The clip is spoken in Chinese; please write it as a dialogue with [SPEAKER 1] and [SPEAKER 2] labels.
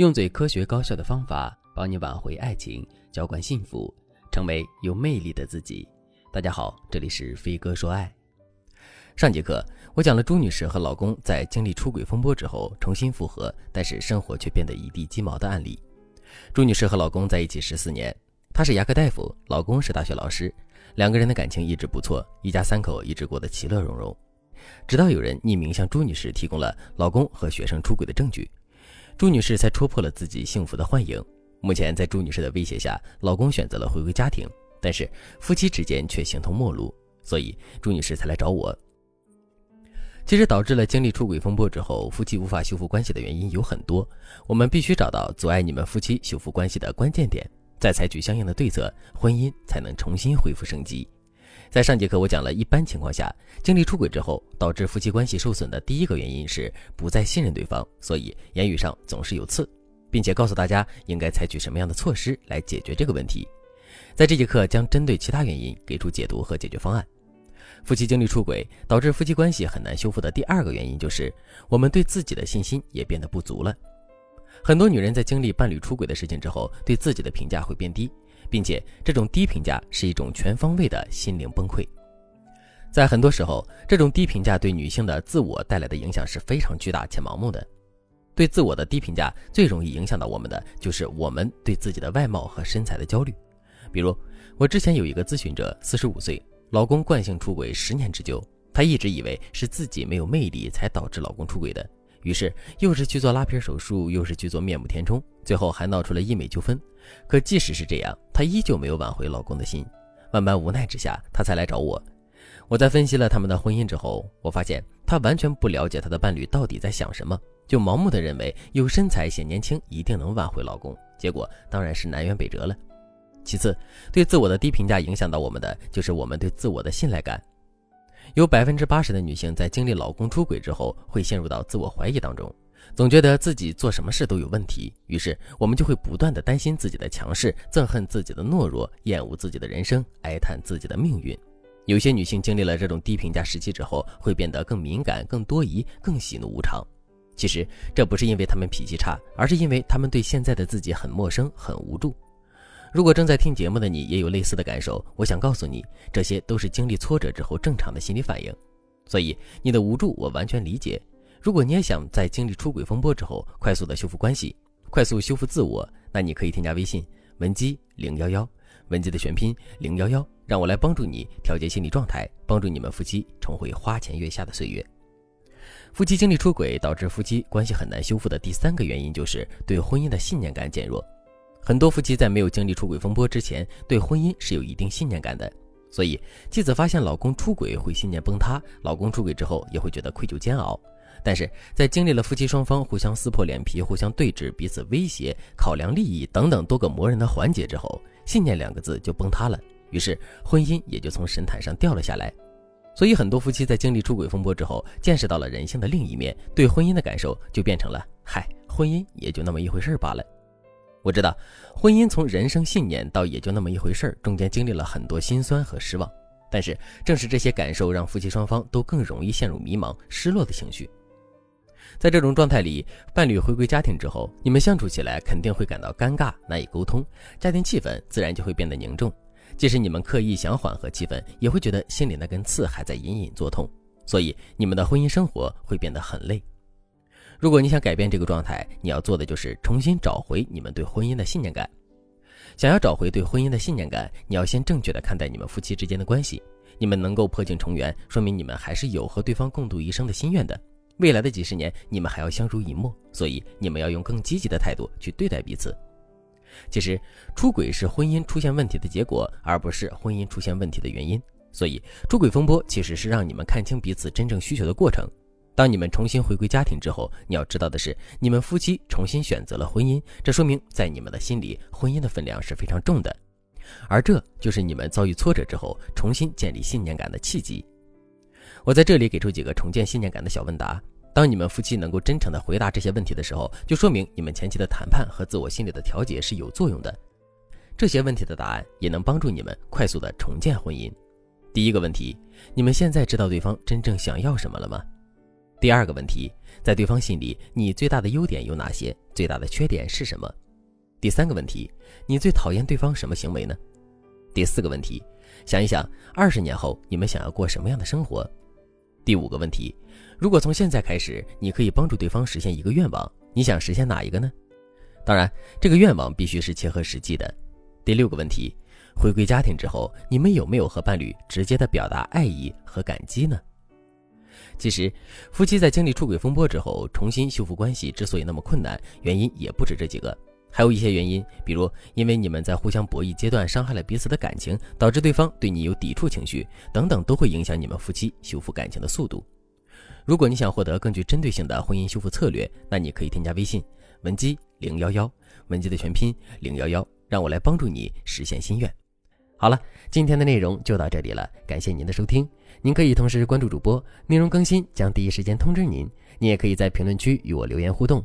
[SPEAKER 1] 用最科学高效的方法帮你挽回爱情，浇灌幸福，成为有魅力的自己。大家好，这里是飞哥说爱。上节课我讲了朱女士和老公在经历出轨风波之后重新复合，但是生活却变得一地鸡毛的案例。朱女士和老公在一起十四年，她是牙科大夫，老公是大学老师，两个人的感情一直不错，一家三口一直过得其乐融融。直到有人匿名向朱女士提供了老公和学生出轨的证据。朱女士才戳破了自己幸福的幻影。目前，在朱女士的威胁下，老公选择了回归家庭，但是夫妻之间却形同陌路，所以朱女士才来找我。其实，导致了经历出轨风波之后，夫妻无法修复关系的原因有很多，我们必须找到阻碍你们夫妻修复关系的关键点，再采取相应的对策，婚姻才能重新恢复生机。在上节课，我讲了一般情况下，经历出轨之后，导致夫妻关系受损的第一个原因是不再信任对方，所以言语上总是有刺，并且告诉大家应该采取什么样的措施来解决这个问题。在这节课将针对其他原因给出解读和解决方案。夫妻经历出轨导致夫妻关系很难修复的第二个原因就是我们对自己的信心也变得不足了。很多女人在经历伴侣出轨的事情之后，对自己的评价会变低。并且，这种低评价是一种全方位的心灵崩溃。在很多时候，这种低评价对女性的自我带来的影响是非常巨大且盲目的。对自我的低评价最容易影响到我们的，就是我们对自己的外貌和身材的焦虑。比如，我之前有一个咨询者，四十五岁，老公惯性出轨十年之久，她一直以为是自己没有魅力才导致老公出轨的。于是又是去做拉皮手术，又是去做面部填充，最后还闹出了医美纠纷。可即使是这样，她依旧没有挽回老公的心。万般无奈之下，她才来找我。我在分析了他们的婚姻之后，我发现她完全不了解她的伴侣到底在想什么，就盲目的认为有身材显年轻一定能挽回老公，结果当然是南辕北辙了。其次，对自我的低评价影响到我们的，就是我们对自我的信赖感。有百分之八十的女性在经历老公出轨之后，会陷入到自我怀疑当中，总觉得自己做什么事都有问题。于是我们就会不断的担心自己的强势，憎恨自己的懦弱，厌恶自己的人生，哀叹自己的命运。有些女性经历了这种低评价时期之后，会变得更敏感、更多疑、更喜怒无常。其实这不是因为她们脾气差，而是因为她们对现在的自己很陌生、很无助。如果正在听节目的你也有类似的感受，我想告诉你，这些都是经历挫折之后正常的心理反应。所以你的无助我完全理解。如果你也想在经历出轨风波之后快速的修复关系，快速修复自我，那你可以添加微信文姬零幺幺，文姬的全拼零幺幺，让我来帮助你调节心理状态，帮助你们夫妻重回花前月下的岁月。夫妻经历出轨导致夫妻关系很难修复的第三个原因就是对婚姻的信念感减弱。很多夫妻在没有经历出轨风波之前，对婚姻是有一定信念感的，所以妻子发现老公出轨会信念崩塌，老公出轨之后也会觉得愧疚煎熬。但是在经历了夫妻双方互相撕破脸皮、互相对峙、彼此威胁、考量利益等等多个磨人的环节之后，信念两个字就崩塌了，于是婚姻也就从神坛上掉了下来。所以很多夫妻在经历出轨风波之后，见识到了人性的另一面，对婚姻的感受就变成了：嗨，婚姻也就那么一回事罢了。我知道，婚姻从人生信念到也就那么一回事儿，中间经历了很多心酸和失望。但是，正是这些感受，让夫妻双方都更容易陷入迷茫、失落的情绪。在这种状态里，伴侣回归家庭之后，你们相处起来肯定会感到尴尬、难以沟通，家庭气氛自然就会变得凝重。即使你们刻意想缓和气氛，也会觉得心里那根刺还在隐隐作痛，所以你们的婚姻生活会变得很累。如果你想改变这个状态，你要做的就是重新找回你们对婚姻的信念感。想要找回对婚姻的信念感，你要先正确的看待你们夫妻之间的关系。你们能够破镜重圆，说明你们还是有和对方共度一生的心愿的。未来的几十年，你们还要相濡以沫，所以你们要用更积极的态度去对待彼此。其实，出轨是婚姻出现问题的结果，而不是婚姻出现问题的原因。所以，出轨风波其实是让你们看清彼此真正需求的过程。当你们重新回归家庭之后，你要知道的是，你们夫妻重新选择了婚姻，这说明在你们的心里，婚姻的分量是非常重的，而这就是你们遭遇挫折之后重新建立信念感的契机。我在这里给出几个重建信念感的小问答，当你们夫妻能够真诚的回答这些问题的时候，就说明你们前期的谈判和自我心理的调节是有作用的。这些问题的答案也能帮助你们快速的重建婚姻。第一个问题，你们现在知道对方真正想要什么了吗？第二个问题，在对方心里，你最大的优点有哪些？最大的缺点是什么？第三个问题，你最讨厌对方什么行为呢？第四个问题，想一想，二十年后你们想要过什么样的生活？第五个问题，如果从现在开始，你可以帮助对方实现一个愿望，你想实现哪一个呢？当然，这个愿望必须是切合实际的。第六个问题，回归家庭之后，你们有没有和伴侣直接的表达爱意和感激呢？其实，夫妻在经历出轨风波之后，重新修复关系之所以那么困难，原因也不止这几个。还有一些原因，比如因为你们在互相博弈阶段伤害了彼此的感情，导致对方对你有抵触情绪等等，都会影响你们夫妻修复感情的速度。如果你想获得更具针对性的婚姻修复策略，那你可以添加微信文姬零幺幺，文姬的全拼零幺幺，让我来帮助你实现心愿。好了，今天的内容就到这里了，感谢您的收听。您可以同时关注主播，内容更新将第一时间通知您。你也可以在评论区与我留言互动。